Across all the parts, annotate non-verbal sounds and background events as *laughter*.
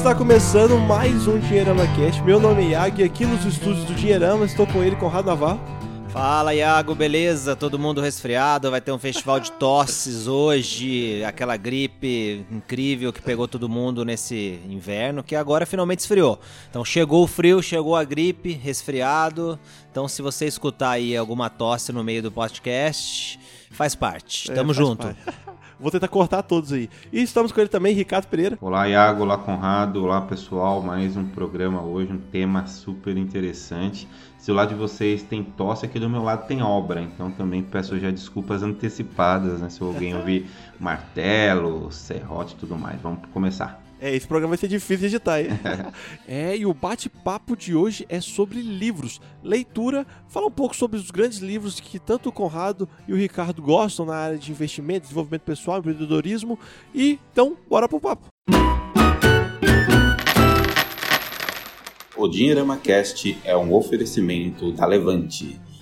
Está começando mais um Dinheirama Cast. Meu nome é Yag e aqui nos estúdios do Dinheirama estou com ele, Conrado Navarro. Fala Iago, beleza? Todo mundo resfriado, vai ter um festival de tosses hoje, aquela gripe incrível que pegou todo mundo nesse inverno, que agora finalmente esfriou. Então chegou o frio, chegou a gripe, resfriado. Então se você escutar aí alguma tosse no meio do podcast, faz parte. É, Tamo faz junto. parte. Vou tentar cortar todos aí. E estamos com ele também, Ricardo Pereira. Olá, Iago, olá, Conrado, olá, pessoal. Mais um programa hoje, um tema super interessante. Se o lado de vocês tem tosse, aqui do meu lado tem obra. Então também peço já desculpas antecipadas, né? Se alguém ouvir *laughs* martelo, serrote e tudo mais. Vamos começar. É, esse programa vai ser difícil de editar, hein? *laughs* é, e o bate-papo de hoje é sobre livros, leitura, fala um pouco sobre os grandes livros que tanto o Conrado e o Ricardo gostam na área de investimento, desenvolvimento pessoal, empreendedorismo. E então, bora pro papo. O Dinheirama Cast é um oferecimento da Levante.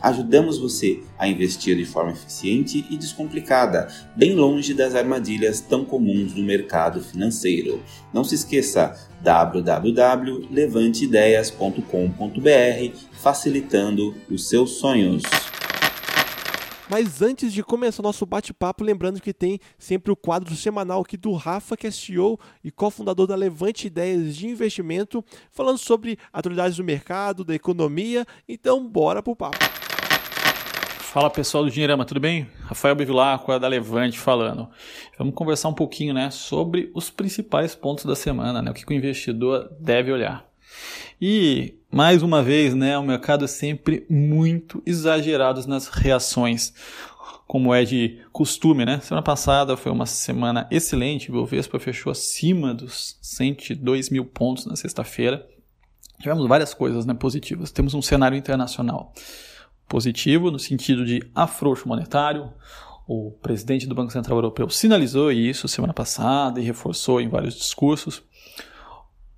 Ajudamos você a investir de forma eficiente e descomplicada, bem longe das armadilhas tão comuns do mercado financeiro. Não se esqueça www.levanteideias.com.br, facilitando os seus sonhos. Mas antes de começar o nosso bate-papo, lembrando que tem sempre o quadro semanal aqui do Rafa, que é CEO e cofundador da Levante Ideias de Investimento, falando sobre atualidades do mercado, da economia. Então, bora pro papo. Fala pessoal do Dinheirama, tudo bem? Rafael Bevilacqua da Levante falando. Vamos conversar um pouquinho né, sobre os principais pontos da semana, né, o que o investidor deve olhar. E, mais uma vez, né, o mercado é sempre muito exagerado nas reações, como é de costume. Né? Semana passada foi uma semana excelente, o Bovespa fechou acima dos 102 mil pontos na sexta-feira. Tivemos várias coisas né, positivas. Temos um cenário internacional positivo no sentido de afrouxo monetário. O presidente do Banco Central Europeu sinalizou isso semana passada e reforçou em vários discursos.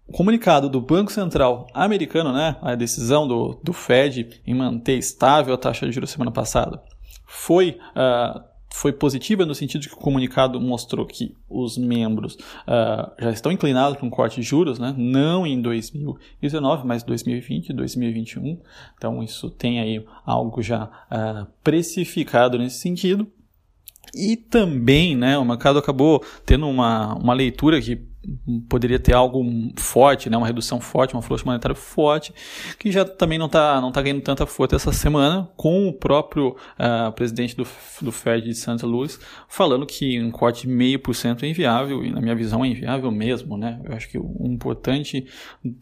O comunicado do Banco Central americano, né, a decisão do, do Fed em manter estável a taxa de juros semana passada, foi uh, foi positiva no sentido que o comunicado mostrou que os membros uh, já estão inclinados para um corte de juros, né? não em 2019, mas 2020 e 2021. Então, isso tem aí algo já uh, precificado nesse sentido. E também né, o mercado acabou tendo uma, uma leitura que poderia ter algo forte, né, uma redução forte, um fluxo monetário forte, que já também não está não tá ganhando tanta força essa semana, com o próprio uh, presidente do, do Fed de Santa Luz falando que um corte de meio por cento é inviável, e na minha visão é inviável mesmo. Né? Eu acho que o importante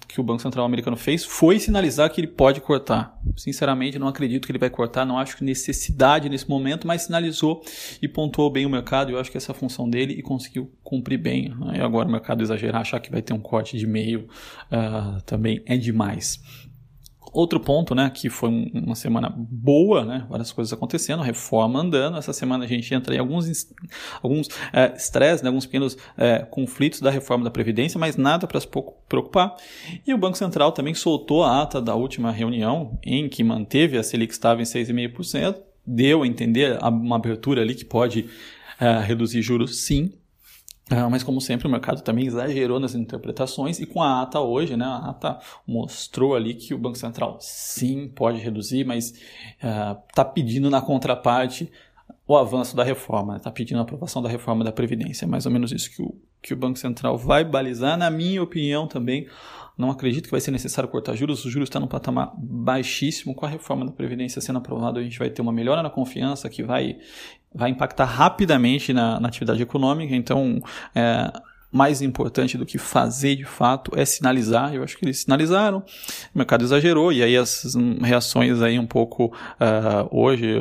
que o Banco Central americano fez foi sinalizar que ele pode cortar. Sinceramente, não acredito que ele vai cortar, não acho que necessidade nesse momento, mas sinalizou e pontuou bem o mercado, eu acho que essa é a função dele e conseguiu cumprir bem. Né? E agora o mercado mercado exagerar, achar que vai ter um corte de meio uh, também é demais. Outro ponto, né, que foi uma semana boa, né, várias coisas acontecendo, reforma andando. Essa semana a gente entra em alguns alguns estresse, é, né, alguns pequenos é, conflitos da reforma da previdência, mas nada para se preocupar. E o Banco Central também soltou a ata da última reunião em que manteve a Selic estável em 6,5%, deu a entender uma abertura ali que pode é, reduzir juros, sim, Uh, mas como sempre o mercado também exagerou nas interpretações e com a ata hoje, né, a ata mostrou ali que o Banco Central sim pode reduzir, mas está uh, pedindo na contraparte o avanço da reforma, está né, pedindo a aprovação da reforma da Previdência. É mais ou menos isso que o, que o Banco Central vai balizar. Na minha opinião também, não acredito que vai ser necessário cortar juros. O juros está num patamar baixíssimo. Com a reforma da Previdência sendo aprovada, a gente vai ter uma melhora na confiança que vai vai impactar rapidamente na, na atividade econômica. Então, é, mais importante do que fazer de fato é sinalizar. Eu acho que eles sinalizaram, o mercado exagerou, e aí as reações aí um pouco uh, hoje,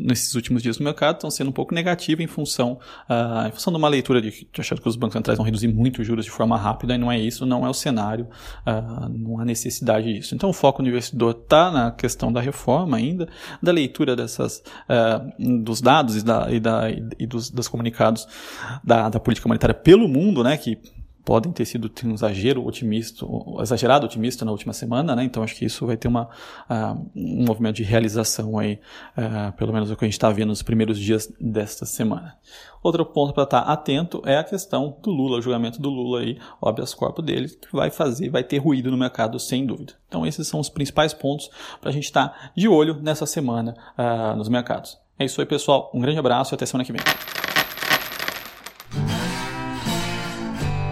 nesses últimos dias no mercado, estão sendo um pouco negativas em função, uh, em função de uma leitura de, de achar que os bancos centrais vão reduzir muito os juros de forma rápida, e não é isso, não é o cenário, uh, não há necessidade disso. Então o foco do investidor está na questão da reforma ainda, da leitura dessas, dos dados e, da, e, da, e dos, dos comunicados da, da política monetária pelo mundo, mundo, né, que podem ter sido um exagero otimista, exagerado otimista na última semana, né? Então acho que isso vai ter uma, uh, um movimento de realização aí, uh, pelo menos o que a gente está vendo nos primeiros dias desta semana. Outro ponto para estar tá atento é a questão do Lula, o julgamento do Lula aí, o corpus dele, que vai fazer, vai ter ruído no mercado sem dúvida. Então esses são os principais pontos para a gente estar tá de olho nessa semana uh, nos mercados. É isso aí, pessoal. Um grande abraço e até semana que vem.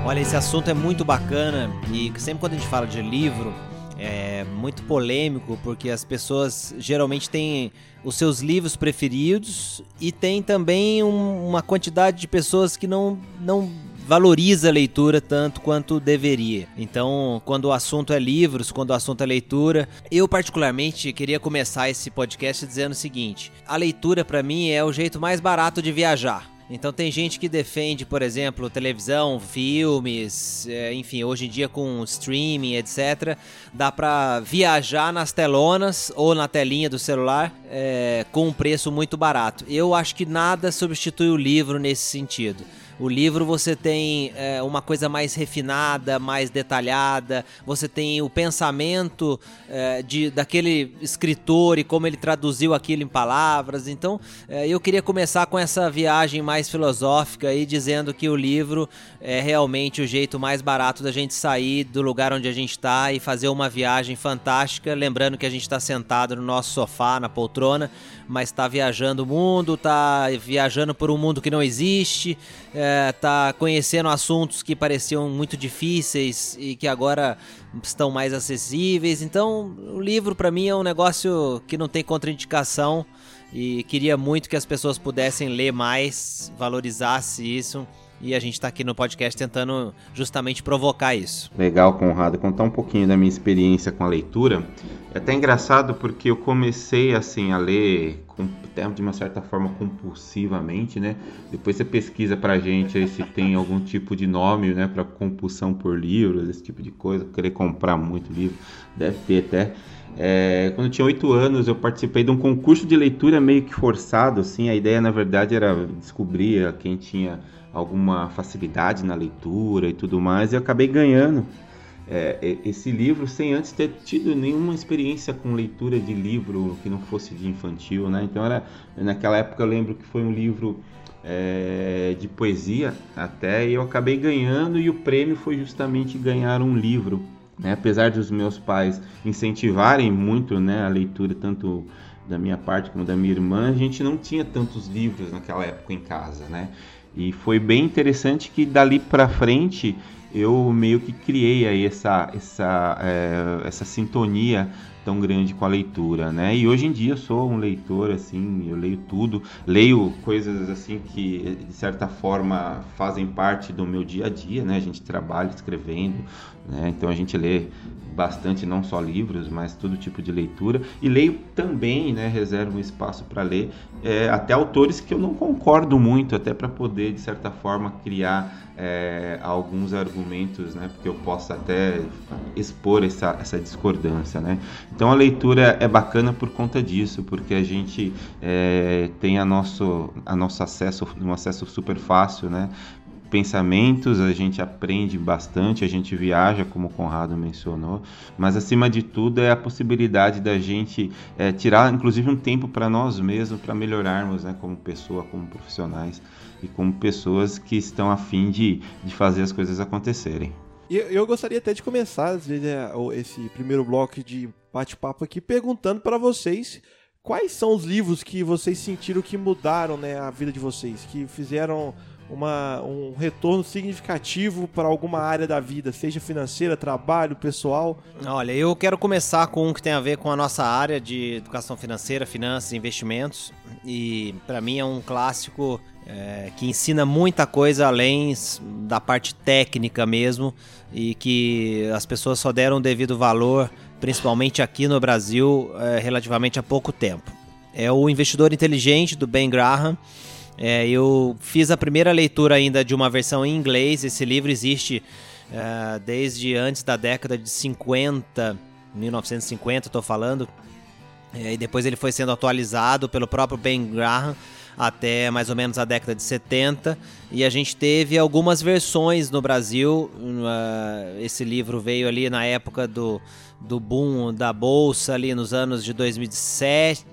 Olha, esse assunto é muito bacana e sempre quando a gente fala de livro é muito polêmico porque as pessoas geralmente têm os seus livros preferidos e tem também um, uma quantidade de pessoas que não, não valoriza a leitura tanto quanto deveria. Então, quando o assunto é livros, quando o assunto é leitura, eu particularmente queria começar esse podcast dizendo o seguinte: a leitura para mim é o jeito mais barato de viajar. Então tem gente que defende, por exemplo, televisão, filmes, é, enfim, hoje em dia com streaming, etc. Dá para viajar nas telonas ou na telinha do celular é, com um preço muito barato. Eu acho que nada substitui o livro nesse sentido. O livro você tem é, uma coisa mais refinada, mais detalhada, você tem o pensamento é, de, daquele escritor e como ele traduziu aquilo em palavras. Então é, eu queria começar com essa viagem mais filosófica aí, dizendo que o livro é realmente o jeito mais barato da gente sair do lugar onde a gente está e fazer uma viagem fantástica. Lembrando que a gente está sentado no nosso sofá, na poltrona, mas está viajando o mundo, está viajando por um mundo que não existe, está é, conhecendo assuntos que pareciam muito difíceis e que agora estão mais acessíveis. Então, o livro para mim é um negócio que não tem contraindicação e queria muito que as pessoas pudessem ler mais, valorizasse isso. E a gente está aqui no podcast tentando justamente provocar isso. Legal, Conrado. Contar um pouquinho da minha experiência com a leitura. É até engraçado porque eu comecei assim a ler até de uma certa forma compulsivamente, né? Depois você pesquisa pra gente aí se tem algum tipo de nome, né, para compulsão por livros, esse tipo de coisa, querer comprar muito livro, deve ter até. É, quando eu tinha oito anos, eu participei de um concurso de leitura meio que forçado, assim. A ideia, na verdade, era descobrir quem tinha alguma facilidade na leitura e tudo mais, e eu acabei ganhando é, esse livro sem antes ter tido nenhuma experiência com leitura de livro que não fosse de infantil, né? Então era naquela época eu lembro que foi um livro é, de poesia até e eu acabei ganhando e o prêmio foi justamente ganhar um livro, né? Apesar dos meus pais incentivarem muito, né, a leitura tanto da minha parte como da minha irmã, a gente não tinha tantos livros naquela época em casa, né? E foi bem interessante que dali para frente eu meio que criei aí essa, essa, é, essa sintonia tão grande com a leitura, né? E hoje em dia eu sou um leitor assim, eu leio tudo, leio coisas assim que de certa forma fazem parte do meu dia a dia, né? A gente trabalha escrevendo, né? Então a gente lê bastante não só livros, mas todo tipo de leitura e leio também, né? Reservo um espaço para ler é, até autores que eu não concordo muito, até para poder de certa forma criar é, alguns argumentos, né? Porque eu possa até expor essa, essa discordância, né? Então a leitura é bacana por conta disso, porque a gente é, tem a nosso, a nosso acesso, um acesso super fácil, né? Pensamentos, a gente aprende bastante, a gente viaja, como o Conrado mencionou, mas acima de tudo é a possibilidade da gente é, tirar, inclusive, um tempo para nós mesmos, para melhorarmos né, como pessoa, como profissionais e como pessoas que estão a fim de, de fazer as coisas acontecerem. E eu gostaria até de começar né, esse primeiro bloco de bate-papo aqui perguntando para vocês quais são os livros que vocês sentiram que mudaram né, a vida de vocês, que fizeram uma, um retorno significativo para alguma área da vida, seja financeira, trabalho, pessoal? Olha, eu quero começar com um que tem a ver com a nossa área de educação financeira, finanças investimentos. E para mim é um clássico é, que ensina muita coisa além da parte técnica mesmo e que as pessoas só deram o devido valor, principalmente aqui no Brasil, é, relativamente há pouco tempo. É o Investidor Inteligente do Ben Graham. É, eu fiz a primeira leitura ainda de uma versão em inglês. Esse livro existe é, desde antes da década de 50, 1950, estou falando. É, e depois ele foi sendo atualizado pelo próprio Ben Graham até mais ou menos a década de 70 e a gente teve algumas versões no Brasil. Uh, esse livro veio ali na época do, do boom da bolsa ali nos anos de 2007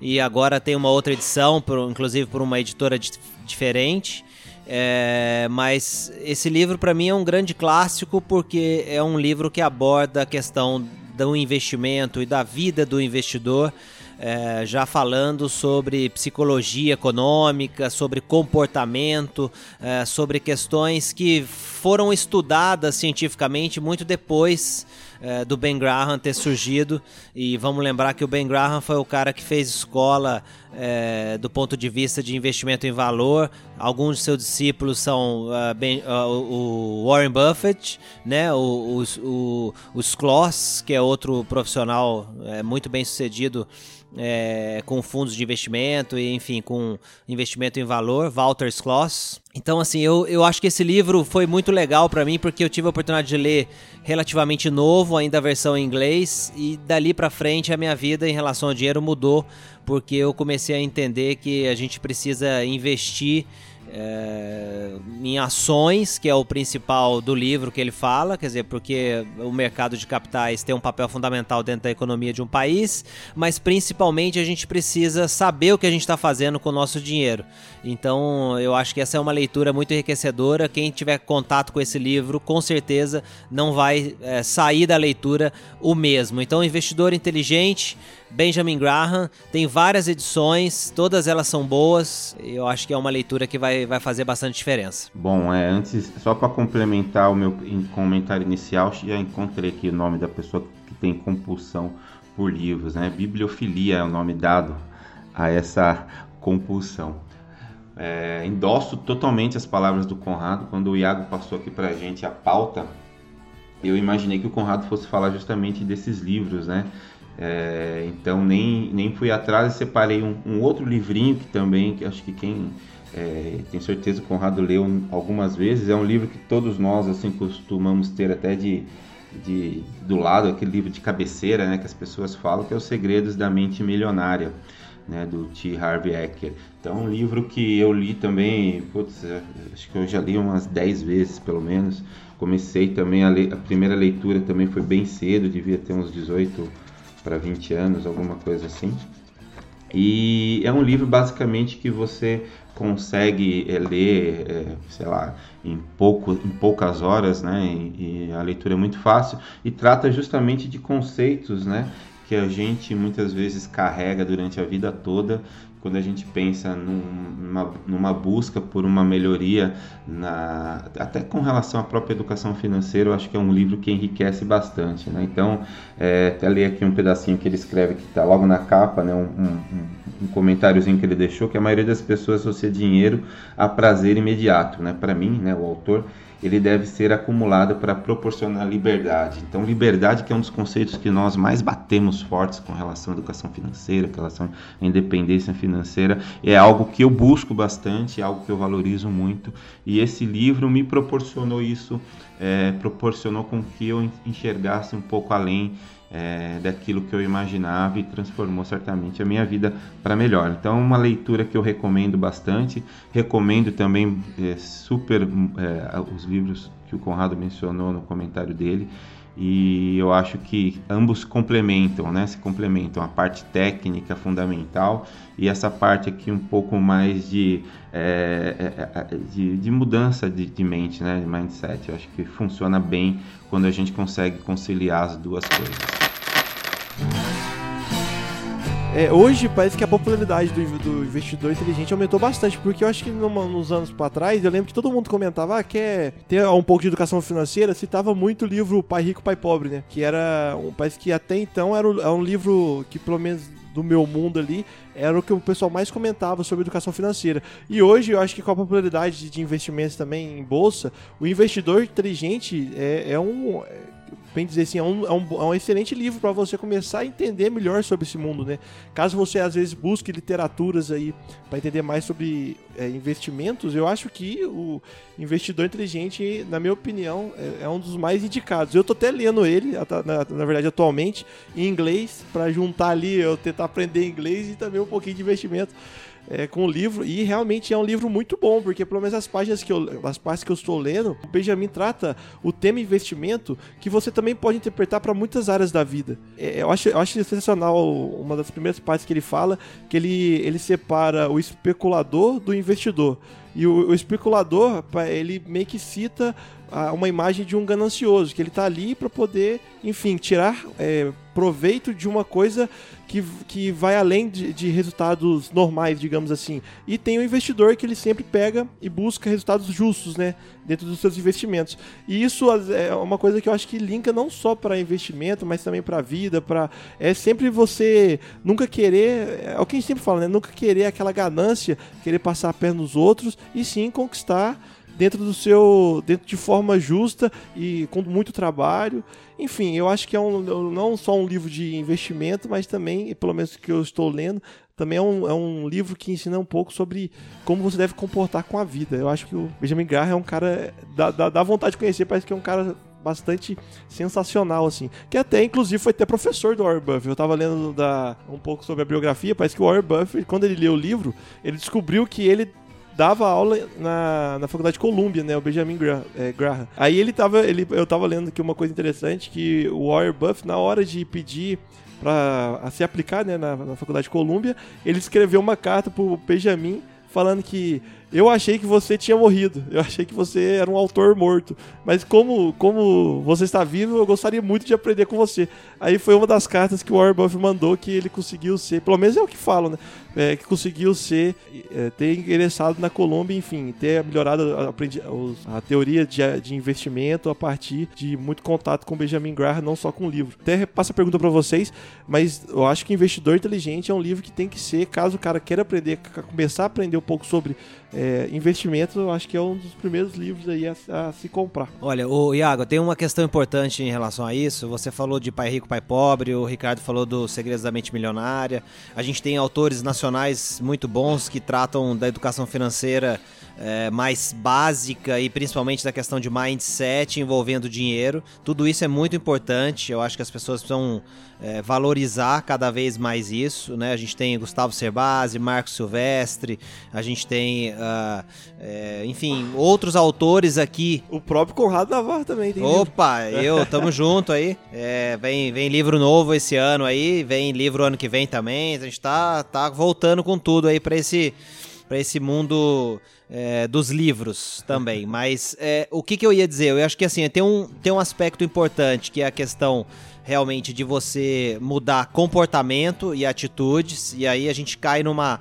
e agora tem uma outra edição, por, inclusive por uma editora di diferente. É, mas esse livro para mim é um grande clássico porque é um livro que aborda a questão do investimento e da vida do investidor é, já falando sobre psicologia econômica, sobre comportamento, é, sobre questões que foram estudadas cientificamente muito depois é, do Ben Graham ter surgido. E vamos lembrar que o Ben Graham foi o cara que fez escola é, do ponto de vista de investimento em valor. Alguns de seus discípulos são uh, ben, uh, o Warren Buffett, né? o, o, o, o Skloss, que é outro profissional é, muito bem sucedido é, com fundos de investimento e, enfim, com investimento em valor, Walter Skloss. Então, assim, eu, eu acho que esse livro foi muito legal para mim porque eu tive a oportunidade de ler relativamente novo, ainda a versão em inglês, e dali para frente a minha vida em relação ao dinheiro mudou porque eu comecei a entender que a gente precisa investir é, em ações, que é o principal do livro que ele fala, quer dizer, porque o mercado de capitais tem um papel fundamental dentro da economia de um país, mas principalmente a gente precisa saber o que a gente está fazendo com o nosso dinheiro. Então, eu acho que essa é uma leitura muito enriquecedora. Quem tiver contato com esse livro, com certeza não vai é, sair da leitura o mesmo. Então, investidor inteligente Benjamin Graham. Tem várias edições, todas elas são boas. Eu acho que é uma leitura que vai, vai fazer bastante diferença. Bom, é, antes, só para complementar o meu comentário inicial, já encontrei aqui o nome da pessoa que tem compulsão por livros, né? Bibliofilia é o nome dado a essa compulsão. É, endosso totalmente as palavras do Conrado. Quando o Iago passou aqui para a gente a pauta, eu imaginei que o Conrado fosse falar justamente desses livros, né? É, então nem, nem fui atrás e separei um, um, outro livrinho que também, que acho que quem é, tem certeza o Conrado leu algumas vezes, é um livro que todos nós assim costumamos ter até de, de do lado, aquele livro de cabeceira né, que as pessoas falam, que é Os Segredos da Mente Milionária. Né, do T. Harvey Eker. Então, um livro que eu li também, putz, é, acho que eu já li umas 10 vezes pelo menos. Comecei também a, ler, a primeira leitura também foi bem cedo, devia ter uns 18 para 20 anos, alguma coisa assim. E é um livro basicamente que você consegue é, ler, é, sei lá, em, pouco, em poucas horas, né? E, e, a leitura é muito fácil e trata justamente de conceitos, né? Que a gente muitas vezes carrega durante a vida toda quando a gente pensa num, numa, numa, busca por uma melhoria, na, até com relação à própria educação financeira, eu acho que é um livro que enriquece bastante. Né? Então, é, até ler aqui um pedacinho que ele escreve, que está logo na capa, né? um, um, um comentáriozinho que ele deixou, que a maioria das pessoas associa dinheiro a prazer imediato. Né? Para mim, né, o autor, ele deve ser acumulado para proporcionar liberdade. Então, liberdade que é um dos conceitos que nós mais batemos fortes com relação à educação financeira, com relação à independência financeira, é algo que eu busco bastante, é algo que eu valorizo muito. E esse livro me proporcionou isso, é, proporcionou com que eu enxergasse um pouco além é, daquilo que eu imaginava e transformou certamente a minha vida para melhor. Então, uma leitura que eu recomendo bastante. Recomendo também é, super é, os livros que o Conrado mencionou no comentário dele. E eu acho que ambos complementam, né? Se complementam a parte técnica fundamental e essa parte aqui um pouco mais de, é, é, é de, de, mudança de, de mente, né? De mindset. Eu acho que funciona bem quando a gente consegue conciliar as duas coisas. É, hoje parece que a popularidade do, do, investidor inteligente aumentou bastante, porque eu acho que nos anos para trás, eu lembro que todo mundo comentava, ah, quer ter um pouco de educação financeira, citava muito o livro Pai Rico, Pai Pobre, né? Que era, um, parece que até então era um, era um livro que pelo menos do meu mundo ali, era o que o pessoal mais comentava sobre educação financeira. E hoje eu acho que com a popularidade de investimentos também em bolsa, o investidor inteligente é, é um bem dizer assim, é um, é um, é um excelente livro para você começar a entender melhor sobre esse mundo, né? Caso você às vezes busque literaturas aí para entender mais sobre é, investimentos, eu acho que o Investidor Inteligente, na minha opinião, é, é um dos mais indicados. Eu tô até lendo ele, na, na verdade, atualmente, em inglês, para juntar ali, eu tentar aprender inglês e também um pouquinho de investimento é, com o livro e realmente é um livro muito bom, porque pelo menos as páginas que eu, as partes que eu estou lendo, o Benjamin trata o tema investimento que você também pode interpretar para muitas áreas da vida. É, eu, acho, eu acho sensacional uma das primeiras partes que ele fala, que ele, ele separa o especulador do investidor. E o, o especulador, ele meio que cita uma imagem de um ganancioso, que ele está ali para poder, enfim, tirar é, proveito de uma coisa que, que vai além de, de, resultados normais, digamos assim. E tem o investidor que ele sempre pega e busca resultados justos, né, dentro dos seus investimentos. E isso é uma coisa que eu acho que linka não só para investimento, mas também para a vida, para é sempre você nunca querer, é o que a gente sempre fala, né, nunca querer aquela ganância, querer passar a perna nos outros e sim conquistar dentro do seu. dentro de forma justa e com muito trabalho. Enfim, eu acho que é um, não só um livro de investimento, mas também, pelo menos que eu estou lendo, também é um, é um livro que ensina um pouco sobre como você deve comportar com a vida. Eu acho que o Benjamin Graham é um cara. dá, dá, dá vontade de conhecer, parece que é um cara bastante sensacional, assim. Que até, inclusive, foi até professor do Warren Buffett. Eu tava lendo da, um pouco sobre a biografia, parece que o Warren Buffett, quando ele leu o livro, ele descobriu que ele dava aula na, na faculdade de Columbia, né? O Benjamin Graham, é, Graham. Aí ele tava, ele, eu tava lendo aqui uma coisa interessante, que o Warren Buff, na hora de pedir para se aplicar né, na, na faculdade de Columbia, ele escreveu uma carta pro Benjamin falando que eu achei que você tinha morrido. Eu achei que você era um autor morto. Mas como, como você está vivo, eu gostaria muito de aprender com você. Aí foi uma das cartas que o Warren Buffett mandou que ele conseguiu ser, pelo menos é o que falam, né? É, que conseguiu ser, é, ter ingressado na Colômbia, enfim, ter melhorado a, a teoria de, de, investimento a partir de muito contato com Benjamin Graham, não só com o livro. Até passo a pergunta para vocês, mas eu acho que Investidor Inteligente é um livro que tem que ser, caso o cara queira aprender, começar a aprender um pouco sobre é, investimentos, eu acho que é um dos primeiros livros aí a, a, se comprar. Olha, o Iago, tem uma questão importante em relação a isso. Você falou de Pai Rico, Pai Pobre, o Ricardo falou do Segredos da Mente Milionária. A gente tem autores nacionais muito bons que tratam da educação financeira é, mais básica e principalmente da questão de mindset envolvendo dinheiro. Tudo isso é muito importante. Eu acho que as pessoas precisam é, valorizar cada vez mais isso. Né? A gente tem Gustavo Cerbasi, Marcos Silvestre, a gente tem, uh, é, enfim, outros autores aqui. O próprio Conrado Navarro também tem Opa, livro. eu, tamo *laughs* junto aí. É, vem, vem livro novo esse ano aí, vem livro ano que vem também. A gente tá, tá voltando com tudo aí para esse, pra esse mundo é, dos livros também. *laughs* Mas é, o que, que eu ia dizer? Eu acho que assim, tem um, tem um aspecto importante que é a questão realmente de você mudar comportamento e atitudes, e aí a gente cai numa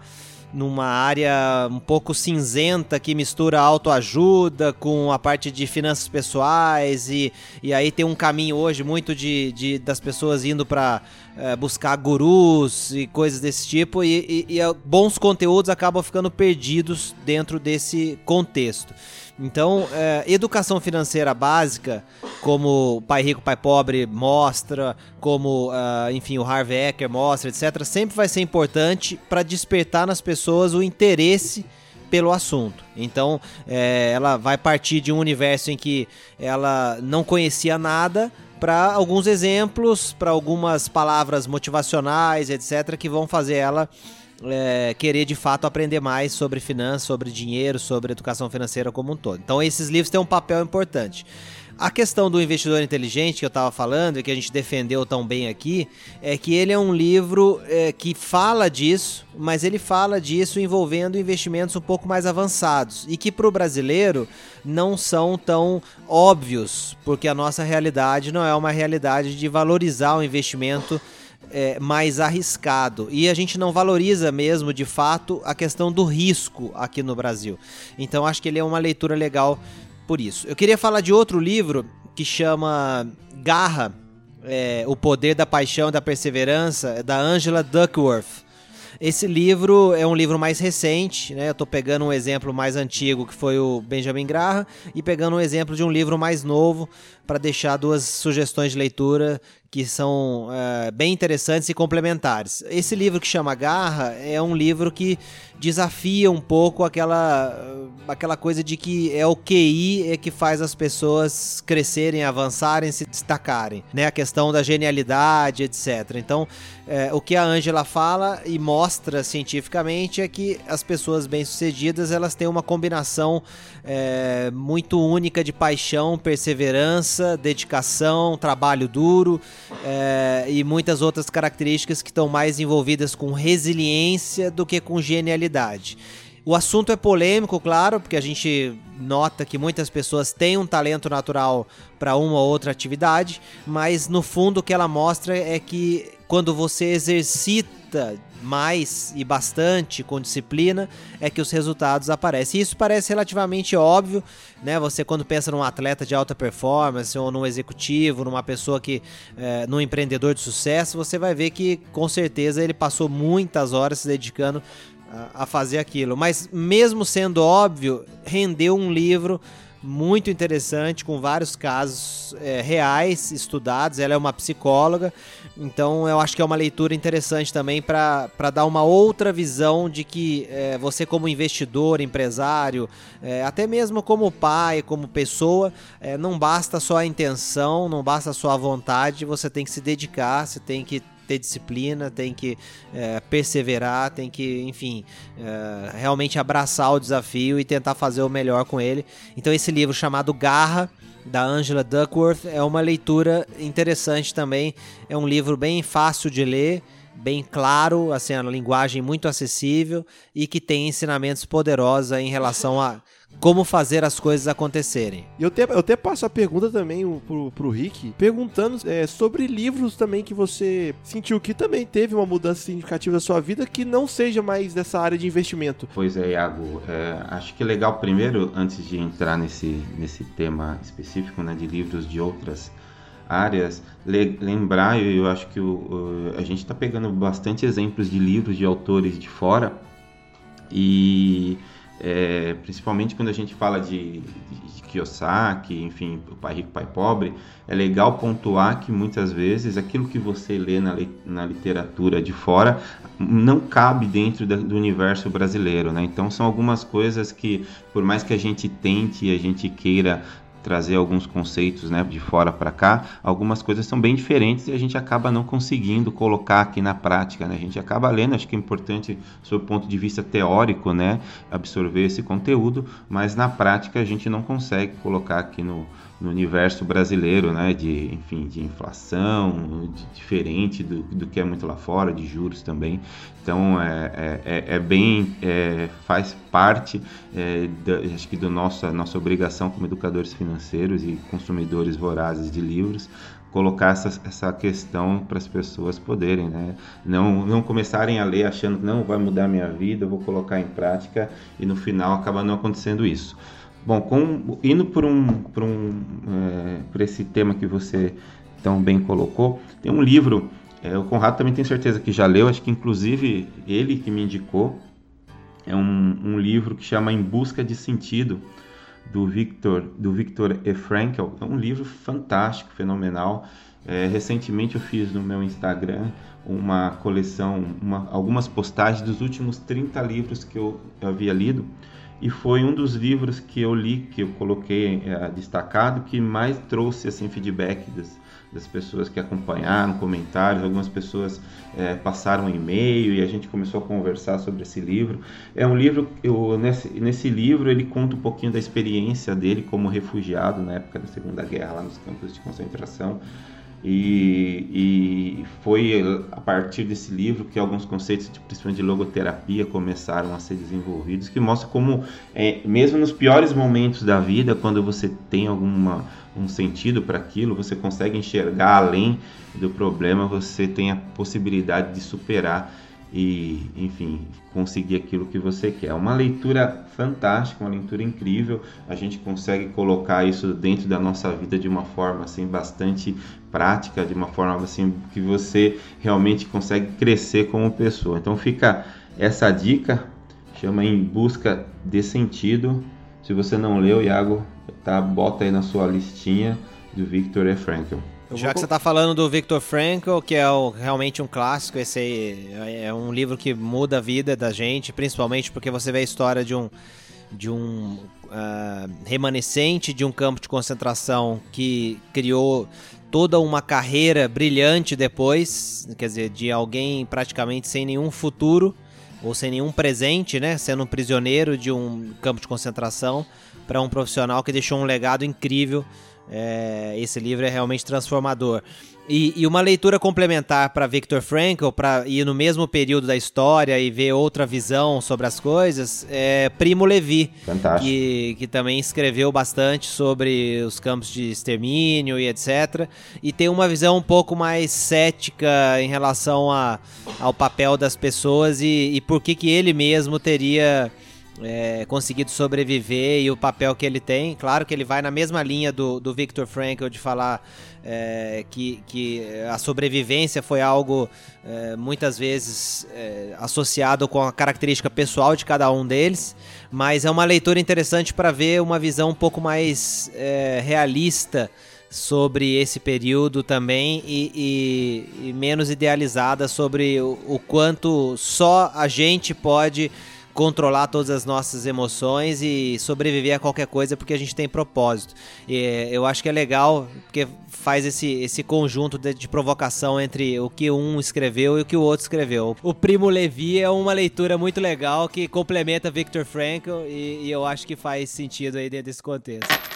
numa área um pouco cinzenta que mistura autoajuda com a parte de finanças pessoais e, e aí tem um caminho hoje muito de, de das pessoas indo para é, eh, buscar gurus e coisas desse tipo e, e, e bons conteúdos acabam ficando perdidos dentro desse contexto. Então, é, educação financeira básica, como Pai Rico, Pai Pobre mostra, como, uh, enfim, o Harvey Ecker mostra, etc., sempre vai ser importante para despertar nas pessoas o interesse pelo assunto. Então, é, ela vai partir de um universo em que ela não conhecia nada para alguns exemplos, para algumas palavras motivacionais, etc., que vão fazer ela é, querer de fato aprender mais sobre finanças, sobre dinheiro, sobre educação financeira como um todo. Então esses livros têm um papel importante. A questão do investidor inteligente que eu estava falando e que a gente defendeu tão bem aqui é que ele é um livro é, que fala disso, mas ele fala disso envolvendo investimentos um pouco mais avançados e que para o brasileiro não são tão óbvios, porque a nossa realidade não é uma realidade de valorizar o investimento é, mais arriscado. E a gente não valoriza mesmo, de fato, a questão do risco aqui no Brasil. Então acho que ele é uma leitura legal por isso. Eu queria falar de outro livro que chama Garra. é, O Poder da Paixão da Perseverança, é da Angela Duckworth. Esse livro é um livro mais recente, né? Eu tô pegando um exemplo mais antigo que foi o Benjamin Graham e pegando um exemplo de um livro mais novo para deixar duas sugestões de leitura que são é, bem interessantes e complementares. Esse livro que chama Garra é um livro que desafia um pouco aquela, aquela coisa de que é o QI é que faz as pessoas crescerem, avançarem, se destacarem, né? A questão da genialidade, etc. Então, é, o que a Angela fala e mostra cientificamente é que as pessoas bem-sucedidas elas têm uma combinação é, muito única de paixão, perseverança, dedicação, trabalho duro é, e muitas outras características que estão mais envolvidas com resiliência do que com genialidade. O assunto é polêmico, claro, porque a gente nota que muitas pessoas têm um talento natural para uma ou outra atividade, mas no fundo o que ela mostra é que quando você exercita mais e bastante com disciplina é que os resultados aparecem. Isso parece relativamente óbvio, né? Você quando pensa num atleta de alta performance ou num executivo, numa pessoa que, é, num empreendedor de sucesso, você vai ver que com certeza ele passou muitas horas se dedicando a fazer aquilo. Mas mesmo sendo óbvio, rendeu um livro muito interessante, com vários casos é, reais estudados. Ela é uma psicóloga, então eu acho que é uma leitura interessante também para dar uma outra visão de que é, você, como investidor, empresário, é, até mesmo como pai, como pessoa, é, não basta só a intenção, não basta só a vontade, você tem que se dedicar, você tem que ter disciplina, tem que é, perseverar, tem que, enfim, é, realmente abraçar o desafio e tentar fazer o melhor com ele. Então, esse livro chamado Garra da Angela Duckworth é uma leitura interessante também. É um livro bem fácil de ler bem claro, assim, a linguagem muito acessível e que tem ensinamentos poderosos em relação a como fazer as coisas acontecerem. E eu até, eu até passo a pergunta também pro, pro Rick, perguntando é, sobre livros também que você sentiu que também teve uma mudança significativa da sua vida que não seja mais dessa área de investimento. Pois é, Iago. É, acho que é legal primeiro, antes de entrar nesse, nesse tema específico né, de livros de outras áreas, lembrar, eu, eu acho que o, o, a gente está pegando bastante exemplos de livros de autores de fora e é, principalmente quando a gente fala de, de, Kiyosaki, enfim, o Pai Rico, Pai Pobre, é legal pontuar que muitas vezes aquilo que você lê na, na literatura de fora não cabe dentro da, do universo brasileiro, né? Então são algumas coisas que, por mais que a gente tente, a gente queira trazer alguns conceitos né, de fora para cá, algumas coisas são bem diferentes e a gente acaba não conseguindo colocar aqui na prática. Né? A gente acaba lendo, acho que é importante, sob o ponto de vista teórico, né, absorver esse conteúdo, mas na prática a gente não consegue colocar aqui no, no universo brasileiro, né, de, enfim, de inflação, de, diferente do, do que é muito lá fora, de juros também. Então, é, é, é, é bem, é, faz parte, é, da, acho que, da nossa, nossa obrigação como educadores financeiros e consumidores vorazes de livros, colocar essa, essa questão para as pessoas poderem, né? Não, não começarem a ler achando que não vai mudar minha vida, eu vou colocar em prática e no final acaba não acontecendo isso. Bom, com, indo por, um, por, um, é, por esse tema que você tão bem colocou, tem um livro, é, o Conrado também tenho certeza que já leu, acho que inclusive ele que me indicou, é um, um livro que chama Em Busca de Sentido, do Victor, do Victor E. Frankl. É um livro fantástico, fenomenal. É, recentemente eu fiz no meu Instagram uma coleção, uma, algumas postagens dos últimos 30 livros que eu havia lido e foi um dos livros que eu li, que eu coloquei é, destacado, que mais trouxe assim feedback das, das pessoas que acompanharam, comentários, algumas pessoas é, passaram um e-mail e a gente começou a conversar sobre esse livro. É um livro, eu, nesse, nesse livro ele conta um pouquinho da experiência dele como refugiado na época da Segunda Guerra lá nos campos de concentração. E, e, foi a partir desse livro que alguns conceitos, principalmente de logoterapia, começaram a ser desenvolvidos, que mostra como, é, mesmo nos piores momentos da vida, quando você tem alguma um sentido para aquilo, você consegue enxergar além do problema, você tem a possibilidade de superar. E, enfim, conseguir aquilo que você quer. É uma leitura fantástica, uma leitura incrível. A gente consegue colocar isso dentro da nossa vida de uma forma assim bastante prática, de uma forma assim que você realmente consegue crescer como pessoa. Então fica essa dica, chama em busca de sentido. Se você não leu, Iago, tá, bota aí na sua listinha do Victor E. Frankl. Já que você está falando do Viktor Frankl, que é o, realmente um clássico, esse aí é um livro que muda a vida da gente, principalmente porque você vê a história de um de um uh, remanescente de um campo de concentração que criou toda uma carreira brilhante depois, quer dizer, de alguém praticamente sem nenhum futuro ou sem nenhum presente, né, sendo um prisioneiro de um campo de concentração, para um profissional que deixou um legado incrível é, esse livro é realmente transformador. E, e uma leitura complementar para Viktor Frankl, para ir no mesmo período da história e ver outra visão sobre as coisas, é Primo Levi, que, que também escreveu bastante sobre os campos de extermínio e etc. E tem uma visão um pouco mais cética em relação a, ao papel das pessoas e, e por que, que ele mesmo teria é, conseguido sobreviver e o papel que ele tem. Claro que ele vai na mesma linha do, do Viktor Frankl de falar é, que, que a sobrevivência foi algo é, muitas vezes é, associado com a característica pessoal de cada um deles, mas é uma leitura interessante para ver uma visão um pouco mais é, realista sobre esse período também e, e, e menos idealizada sobre o, o quanto só a gente pode controlar todas as nossas emoções e sobreviver a qualquer coisa porque a gente tem propósito. E eu acho que é legal porque faz esse, esse conjunto de, de, provocação entre o que um escreveu e o que o outro escreveu. O Primo Levi é uma leitura muito legal que complementa Victor Frankl e, e eu acho que faz sentido aí dentro desse contexto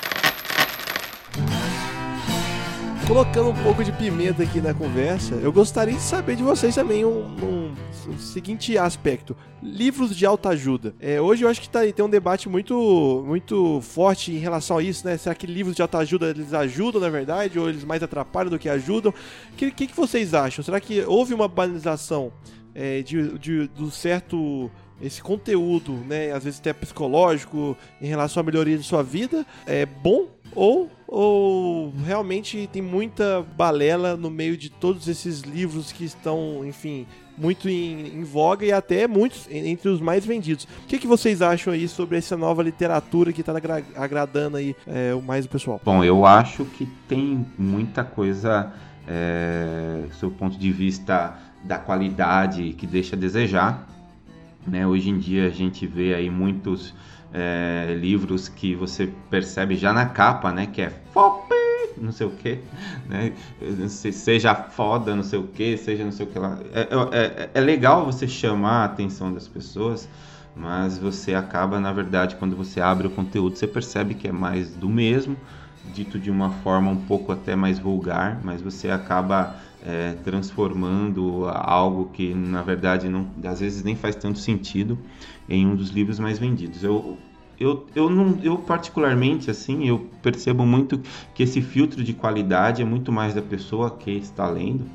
colocando um pouco de pimenta aqui na conversa, eu gostaria de saber de vocês também um, um, um seguinte aspecto: livros de alta ajuda. É, hoje eu acho que tá, tem um debate muito, muito forte em relação a isso, né? Será que livros de alta ajuda eles ajudam, na verdade, ou eles mais atrapalham do que ajudam? O que, que, que, vocês acham? Será que houve uma banalização é, de, de, do certo esse conteúdo, né, às vezes até psicológico, em relação à melhoria de sua vida, é bom ou ou realmente tem muita balela no meio de todos esses livros que estão, enfim, muito em, em voga e até muitos entre os mais vendidos. O que, que vocês acham aí sobre essa nova literatura que está agradando aí é, o mais o pessoal? Bom, eu acho que tem muita coisa, é, ponto de vista da qualidade que deixa a desejar. Né? Hoje em dia a gente vê aí muitos é, livros que você percebe já na capa, né? Que é FOP, não sei o que, né? Seja foda, não sei o que, seja não sei o que lá. É, é, é, é legal você chamar a atenção das pessoas, mas você acaba, na verdade, quando você abre o conteúdo, você percebe que é mais do mesmo, dito de uma forma um pouco até mais vulgar, mas você acaba é, transformando algo que na verdade não, às vezes nem faz tanto sentido em um dos livros mais vendidos. Eu, eu, eu, não, eu particularmente assim eu percebo muito que esse filtro de qualidade é muito mais da pessoa que está lendo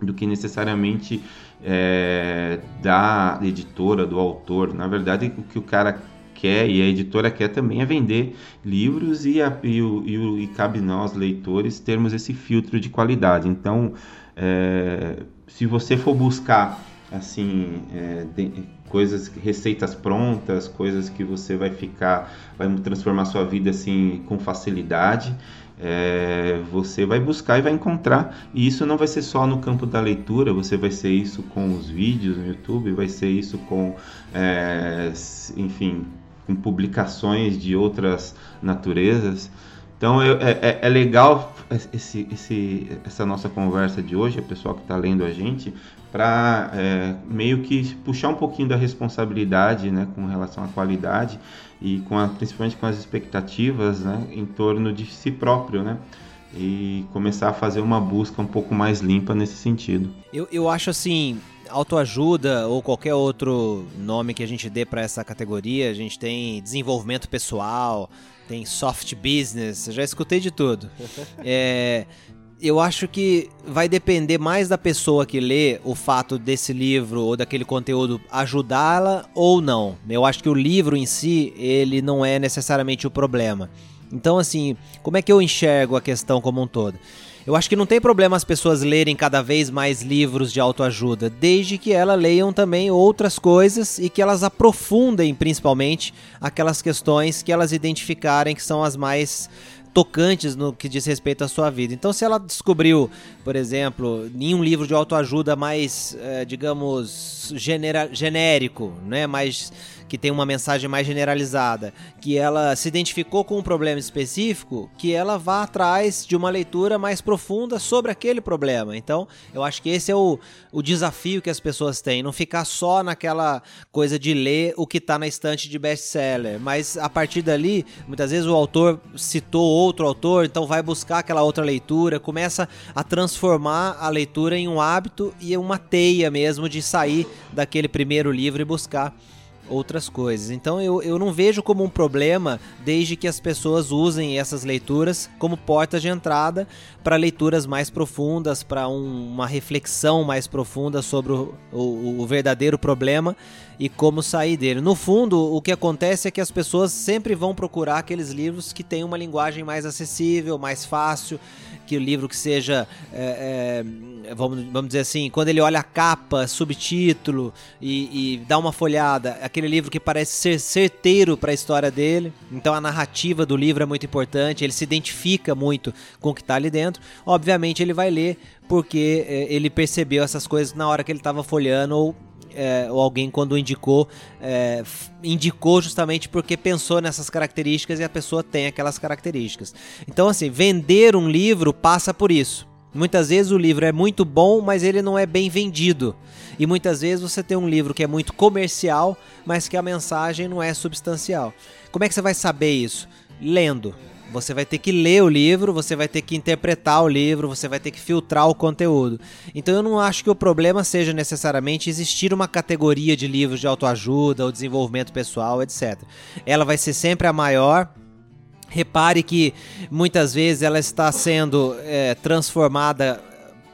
do que necessariamente é, da editora, do autor. Na verdade, o que o cara quer e a editora quer também é vender livros e, a, e, o, e, o, e cabe nós, leitores, termos esse filtro de qualidade. Então, é, se você for buscar assim é, de, coisas receitas prontas coisas que você vai ficar vai transformar sua vida assim com facilidade é, você vai buscar e vai encontrar e isso não vai ser só no campo da leitura você vai ser isso com os vídeos no YouTube vai ser isso com é, enfim com publicações de outras naturezas. Então é, é, é legal esse, esse, essa nossa conversa de hoje, o pessoal que está lendo a gente, para é, meio que puxar um pouquinho da responsabilidade né, com relação à qualidade e com a, principalmente com as expectativas né, em torno de si próprio, né? E começar a fazer uma busca um pouco mais limpa nesse sentido. Eu, eu acho assim, autoajuda ou qualquer outro nome que a gente dê para essa categoria, a gente tem desenvolvimento pessoal, tem soft business, já escutei de tudo. *laughs* é, eu acho que vai depender mais da pessoa que lê o fato desse livro ou daquele conteúdo ajudá-la ou não. Eu acho que o livro em si, ele não é necessariamente o problema. Então, assim, como é que eu enxergo a questão como um todo? Eu acho que não tem problema as pessoas lerem cada vez mais livros de autoajuda, desde que elas leiam também outras coisas e que elas aprofundem principalmente aquelas questões que elas identificarem que são as mais tocantes no que diz respeito à sua vida. Então, se ela descobriu, por exemplo, em um livro de autoajuda mais, é, digamos, genera genérico, né, mais que tem uma mensagem mais generalizada, que ela se identificou com um problema específico, que ela vá atrás de uma leitura mais profunda sobre aquele problema. Então, eu acho que esse é o, o desafio que as pessoas têm, não ficar só naquela coisa de ler o que está na estante de best-seller, mas a partir dali, muitas vezes o autor citou outro autor, então vai buscar aquela outra leitura, começa a transformar a leitura em um hábito e uma teia mesmo de sair daquele primeiro livro e buscar outras coisas. Então eu, eu não vejo como um problema desde que as pessoas usem essas leituras como portas de entrada para leituras mais profundas, para um, uma reflexão mais profunda sobre o, o, o verdadeiro problema e como sair dele. No fundo, o que acontece é que as pessoas sempre vão procurar aqueles livros que têm uma linguagem mais acessível, mais fácil, que o livro que seja, é, é, vamos, vamos dizer assim, quando ele olha a capa, subtítulo e, e dá uma folhada, aquele livro que parece ser certeiro para a história dele. Então a narrativa do livro é muito importante, ele se identifica muito com o que está ali dentro. Obviamente ele vai ler porque é, ele percebeu essas coisas na hora que ele estava folhando ou é, ou alguém quando indicou, é, indicou justamente porque pensou nessas características e a pessoa tem aquelas características. Então, assim, vender um livro passa por isso. Muitas vezes o livro é muito bom, mas ele não é bem vendido. E muitas vezes você tem um livro que é muito comercial, mas que a mensagem não é substancial. Como é que você vai saber isso? Lendo. Você vai ter que ler o livro, você vai ter que interpretar o livro, você vai ter que filtrar o conteúdo. Então eu não acho que o problema seja necessariamente existir uma categoria de livros de autoajuda ou desenvolvimento pessoal, etc. Ela vai ser sempre a maior, Repare que muitas vezes ela está sendo é, transformada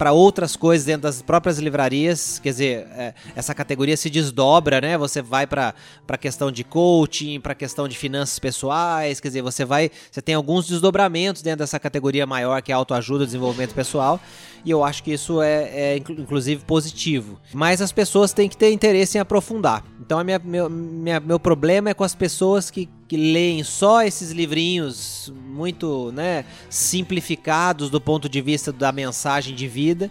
para outras coisas dentro das próprias livrarias. Quer dizer, é, essa categoria se desdobra, né? Você vai para a questão de coaching, para a questão de finanças pessoais. Quer dizer, você vai. Você tem alguns desdobramentos dentro dessa categoria maior que é autoajuda, desenvolvimento pessoal. E eu acho que isso é, é inclusive positivo. Mas as pessoas têm que ter interesse em aprofundar. Então, minha, meu, minha, meu problema é com as pessoas que que leem só esses livrinhos muito né, simplificados do ponto de vista da mensagem de vida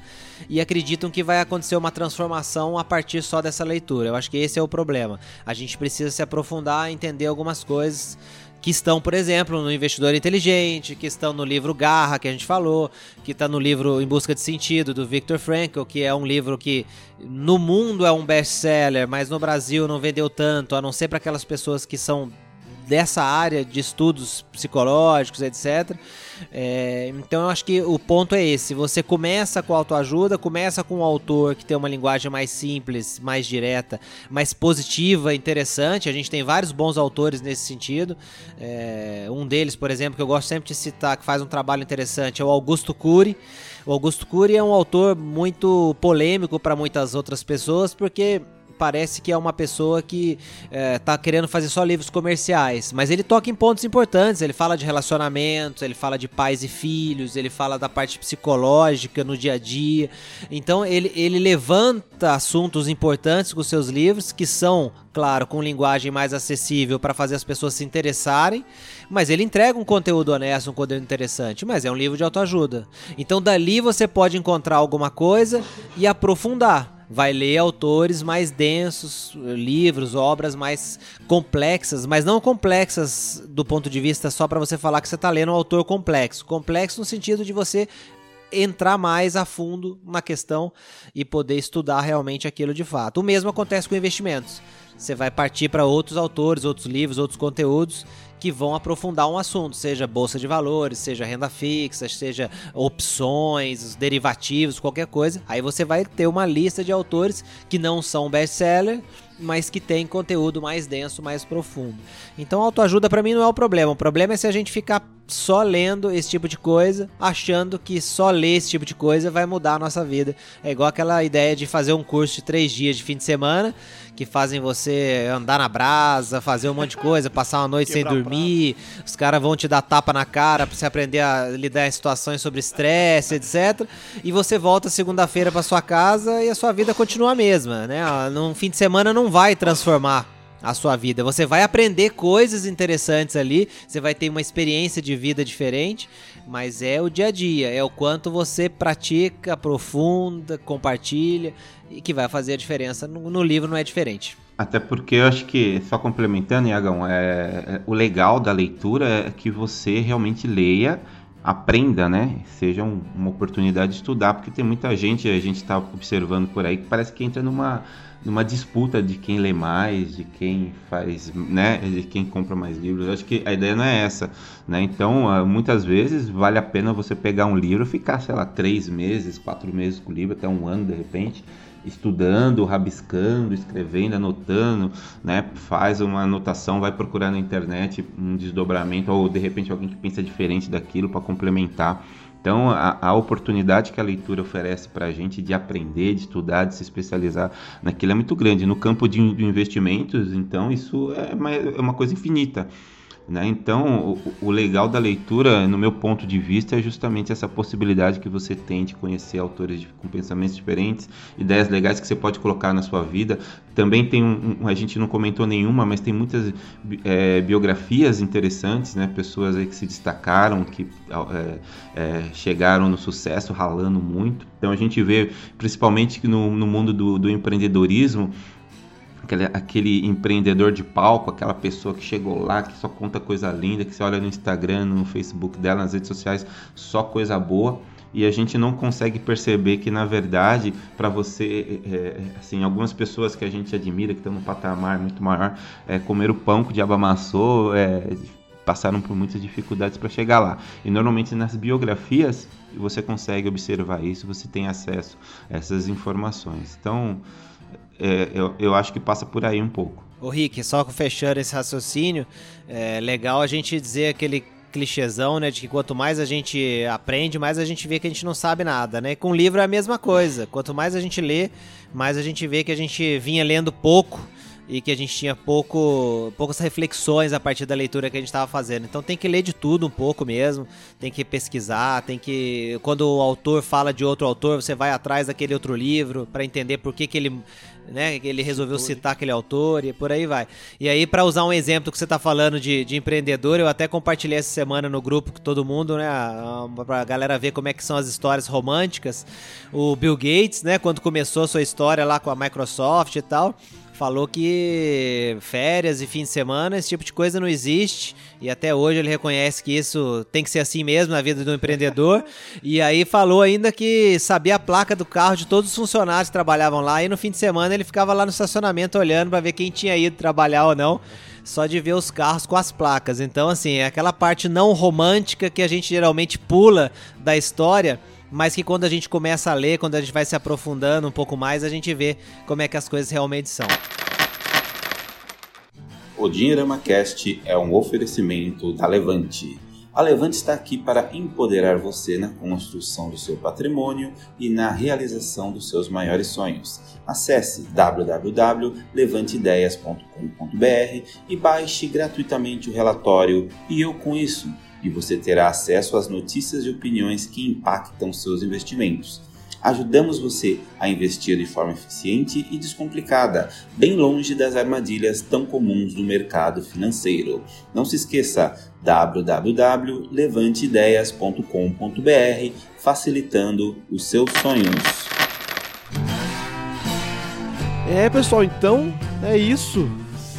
e acreditam que vai acontecer uma transformação a partir só dessa leitura. Eu acho que esse é o problema. A gente precisa se aprofundar, entender algumas coisas que estão, por exemplo, no Investidor Inteligente, que estão no livro Garra, que a gente falou, que está no livro Em Busca de Sentido, do Viktor Frankl, que é um livro que no mundo é um best-seller, mas no Brasil não vendeu tanto, a não ser para aquelas pessoas que são dessa área de estudos psicológicos, etc. É, então eu acho que o ponto é esse: você começa com autoajuda, começa com um autor que tem uma linguagem mais simples, mais direta, mais positiva, interessante. A gente tem vários bons autores nesse sentido. É, um deles, por exemplo, que eu gosto sempre de citar, que faz um trabalho interessante, é o Augusto Cury. O Augusto Cury é um autor muito polêmico para muitas outras pessoas, porque parece que é uma pessoa que é, querendo fazer só livros comerciais, mas ele toca em pontos importantes. Ele fala de relacionamentos, ele fala de pais e filhos, ele fala da parte psicológica no dia a dia. Então ele, ele levanta assuntos importantes com seus livros, que são, claro, com linguagem mais acessível para fazer as pessoas se interessarem, mas ele entrega um conteúdo honesto, um conteúdo interessante, mas é um livro de autoajuda. Então dali você pode encontrar alguma coisa e aprofundar vai ler autores mais densos, livros, obras mais complexas, mas não complexas do ponto de vista só para você falar que você está lendo um autor complexo. Complexo no sentido de você entrar mais a fundo na questão e poder estudar realmente aquilo de fato. O mesmo acontece com investimentos. Você vai partir para outros autores, outros livros, outros conteúdos que vão aprofundar um assunto, seja bolsa de valores, seja renda fixa, seja opções, derivativos, qualquer coisa. Aí você vai ter uma lista de autores que não são best-seller, mas que tem conteúdo mais denso, mais profundo. Então autoajuda para mim não é o problema. O problema é se a gente ficar só lendo esse tipo de coisa, achando que só ler esse tipo de coisa vai mudar a nossa vida. É igual aquela ideia de fazer um curso de três dias de fim de semana que fazem você andar na brasa, fazer um monte de coisa, passar uma noite sem dormir. Os caras vão te dar tapa na cara pra você aprender a lidar em situações sobre estresse, etc. E você volta segunda-feira para sua casa e a sua vida continua a mesma, né? Num fim de semana não vai transformar a sua vida. Você vai aprender coisas interessantes ali, você vai ter uma experiência de vida diferente, mas é o dia a dia, é o quanto você pratica, aprofunda, compartilha e que vai fazer a diferença. No, no livro não é diferente. Até porque eu acho que, só complementando, Iagão, é, é, o legal da leitura é que você realmente leia, aprenda, né? Seja um, uma oportunidade de estudar, porque tem muita gente, a gente está observando por aí, que parece que entra numa, numa disputa de quem lê mais, de quem faz, né? De quem compra mais livros. Eu acho que a ideia não é essa, né? Então, ah, muitas vezes vale a pena você pegar um livro, ficar, sei lá, três meses, quatro meses com o livro, até um ano de repente estudando, rabiscando, escrevendo, anotando, né? Faz uma anotação, vai procurar na internet um desdobramento ou de repente alguém que pensa diferente daquilo para complementar. Então, a, a, oportunidade que a leitura oferece para a gente de aprender, de estudar, de se especializar naquilo é muito grande. No campo de investimentos, então, isso é uma, é uma coisa infinita. Né? Então, o, o, legal da leitura, no meu ponto de vista, é justamente essa possibilidade que você tem de conhecer autores de, com pensamentos diferentes, ideias legais que você pode colocar na sua vida. Também tem um, um a gente não comentou nenhuma, mas tem muitas é, biografias interessantes, né? pessoas que se destacaram, que é, é, chegaram no sucesso ralando muito. Então, a gente vê, principalmente no, no mundo do, do empreendedorismo, aquele, aquele empreendedor de palco, aquela pessoa que chegou lá, que só conta coisa linda, que você olha no Instagram, no Facebook dela, nas redes sociais, só coisa boa. E a gente não consegue perceber que, na verdade, para você, é, é, assim, algumas pessoas que a gente admira, que estão num patamar muito maior, é, comer o pão que o diabo amassou, é, passaram por muitas dificuldades para chegar lá. E normalmente nas biografias você consegue observar isso, você tem acesso a essas informações. Então, é, eu, eu acho que passa por aí um pouco. Ô Rick, só fechando esse raciocínio, é legal a gente dizer aquele clichêzão, né, de que quanto mais a gente aprende, mais a gente vê que a gente não sabe nada, né? Com livro é a mesma coisa. Quanto mais a gente lê, mais a gente vê que a gente vinha lendo pouco e que a gente tinha pouco, poucas reflexões a partir da leitura que a gente estava fazendo. Então tem que ler de tudo um pouco mesmo, tem que pesquisar, tem que quando o autor fala de outro autor, você vai atrás daquele outro livro para entender por que, que ele né, ele resolveu citar aquele autor e por aí vai. E aí, para usar um exemplo que você está falando de, de empreendedor, eu até compartilhei essa semana no grupo com todo mundo, né, pra galera ver como é que são as histórias românticas. O Bill Gates, né, quando começou a sua história lá com a Microsoft e tal, falou que férias e fim de semana, esse tipo de coisa não existe. E até hoje ele reconhece que isso tem que ser assim mesmo na vida do empreendedor. *laughs* e aí falou ainda que sabia a placa do carro de todos os funcionários que trabalhavam lá. E no fim de semana ele ficava lá no estacionamento olhando para ver quem tinha ido trabalhar ou não. Só de ver os carros com as placas. Então, assim, é aquela parte não romântica que a gente geralmente pula da história mas que quando a gente começa a ler, quando a gente vai se aprofundando um pouco mais, a gente vê como é que as coisas realmente são. O Dinheirama Cast é um oferecimento da Levante. A Levante está aqui para empoderar você na construção do seu patrimônio e na realização dos seus maiores sonhos. Acesse www.levanteideias.com.br e baixe gratuitamente o relatório E Eu Com Isso e você terá acesso às notícias e opiniões que impactam seus investimentos. Ajudamos você a investir de forma eficiente e descomplicada, bem longe das armadilhas tão comuns do mercado financeiro. Não se esqueça www.levanteideias.com.br, facilitando os seus sonhos. É, pessoal, então é isso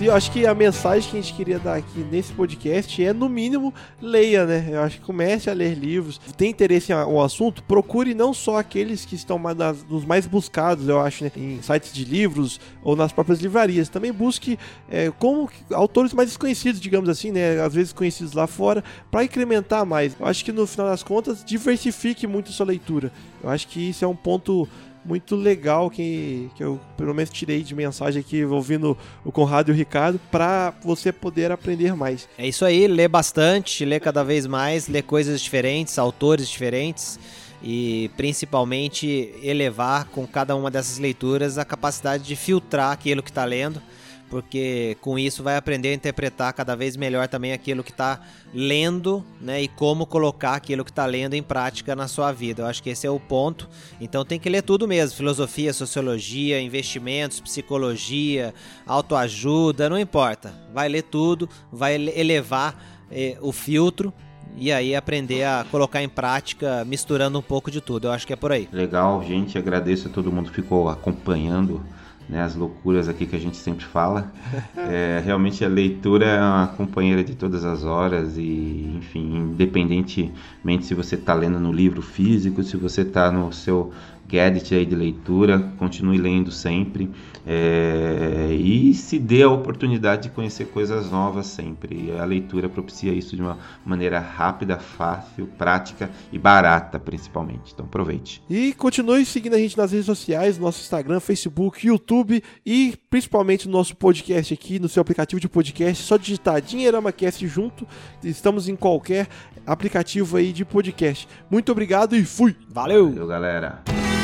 eu acho que a mensagem que a gente queria dar aqui nesse podcast é, no mínimo, leia, né? Eu acho que comece a ler livros. Tem interesse no assunto? Procure não só aqueles que estão nas, nos mais buscados, eu acho, né? Em sites de livros ou nas próprias livrarias. Também busque é, como autores mais desconhecidos, digamos assim, né? Às vezes conhecidos lá fora, para incrementar mais. Eu acho que no final das contas, diversifique muito sua leitura. Eu acho que isso é um ponto muito legal que, que eu pelo menos tirei de mensagem aqui ouvindo o Conrado e o Ricardo para você poder aprender mais. É isso aí, lê bastante, lê cada vez mais, lê coisas diferentes, autores diferentes e principalmente elevar com cada uma dessas leituras a capacidade de filtrar aquilo que está lendo porque com isso vai aprender a interpretar cada vez melhor também aquilo que está lendo, né, e como colocar aquilo que está lendo em prática na sua vida. Eu acho que esse é o ponto. Então tem que ler tudo mesmo: filosofia, sociologia, investimentos, psicologia, autoajuda, não importa. Vai ler tudo, vai elevar eh, o filtro e aí aprender a colocar em prática, misturando um pouco de tudo. Eu acho que é por aí. Legal, gente. Agradeço a todo mundo que ficou acompanhando né, as loucuras aqui que a gente sempre fala. É, realmente a leitura é uma companheira de todas as horas e, enfim, independentemente se você está lendo no livro físico, se você está no seu gadget aí de leitura, continue lendo sempre é, e se dê a oportunidade de conhecer coisas novas sempre. E a leitura propicia isso de uma maneira rápida, fácil, prática e barata, principalmente. Então aproveite. E continue seguindo a gente nas redes sociais, nosso Instagram, Facebook, YouTube e principalmente no nosso podcast aqui, no seu aplicativo de podcast. Só digitar DinheiramaCast junto. Estamos em qualquer aplicativo aí de podcast. Muito obrigado e fui! Valeu, Valeu galera!